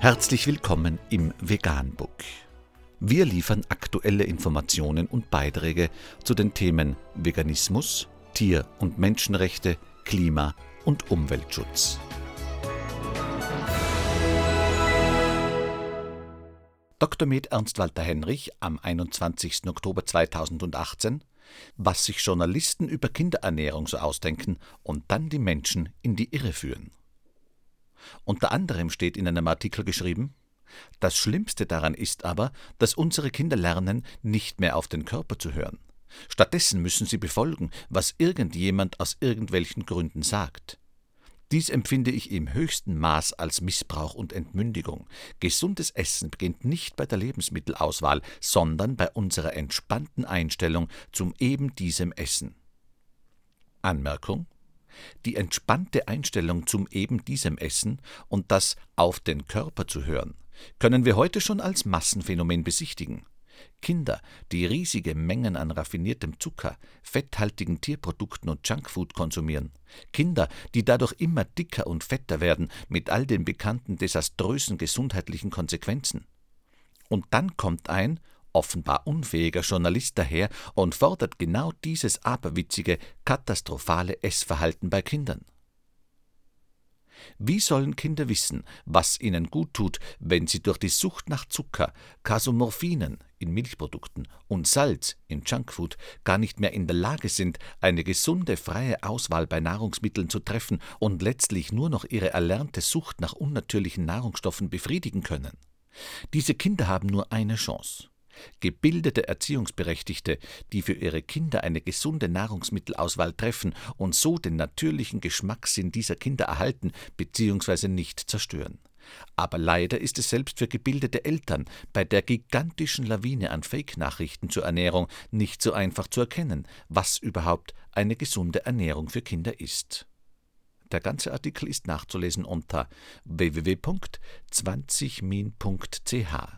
Herzlich willkommen im Veganbook. Wir liefern aktuelle Informationen und Beiträge zu den Themen Veganismus, Tier- und Menschenrechte, Klima- und Umweltschutz. Dr. Med Ernst Walter Henrich am 21. Oktober 2018 was sich Journalisten über Kinderernährung so ausdenken und dann die Menschen in die Irre führen. Unter anderem steht in einem Artikel geschrieben, das Schlimmste daran ist aber, dass unsere Kinder lernen, nicht mehr auf den Körper zu hören. Stattdessen müssen sie befolgen, was irgendjemand aus irgendwelchen Gründen sagt. Dies empfinde ich im höchsten Maß als Missbrauch und Entmündigung. Gesundes Essen beginnt nicht bei der Lebensmittelauswahl, sondern bei unserer entspannten Einstellung zum eben diesem Essen. Anmerkung die entspannte Einstellung zum eben diesem Essen und das auf den Körper zu hören, können wir heute schon als Massenphänomen besichtigen. Kinder, die riesige Mengen an raffiniertem Zucker, fetthaltigen Tierprodukten und Junkfood konsumieren. Kinder, die dadurch immer dicker und fetter werden, mit all den bekannten desaströsen gesundheitlichen Konsequenzen. Und dann kommt ein, offenbar unfähiger Journalist daher und fordert genau dieses aberwitzige, katastrophale Essverhalten bei Kindern. Wie sollen Kinder wissen, was ihnen gut tut, wenn sie durch die Sucht nach Zucker, Kasomorphinen in Milchprodukten und Salz in Junkfood gar nicht mehr in der Lage sind, eine gesunde, freie Auswahl bei Nahrungsmitteln zu treffen und letztlich nur noch ihre erlernte Sucht nach unnatürlichen Nahrungsstoffen befriedigen können? Diese Kinder haben nur eine Chance gebildete Erziehungsberechtigte, die für ihre Kinder eine gesunde Nahrungsmittelauswahl treffen und so den natürlichen Geschmackssinn dieser Kinder erhalten bzw. nicht zerstören. Aber leider ist es selbst für gebildete Eltern bei der gigantischen Lawine an Fake-Nachrichten zur Ernährung nicht so einfach zu erkennen, was überhaupt eine gesunde Ernährung für Kinder ist. Der ganze Artikel ist nachzulesen unter www.20min.ch.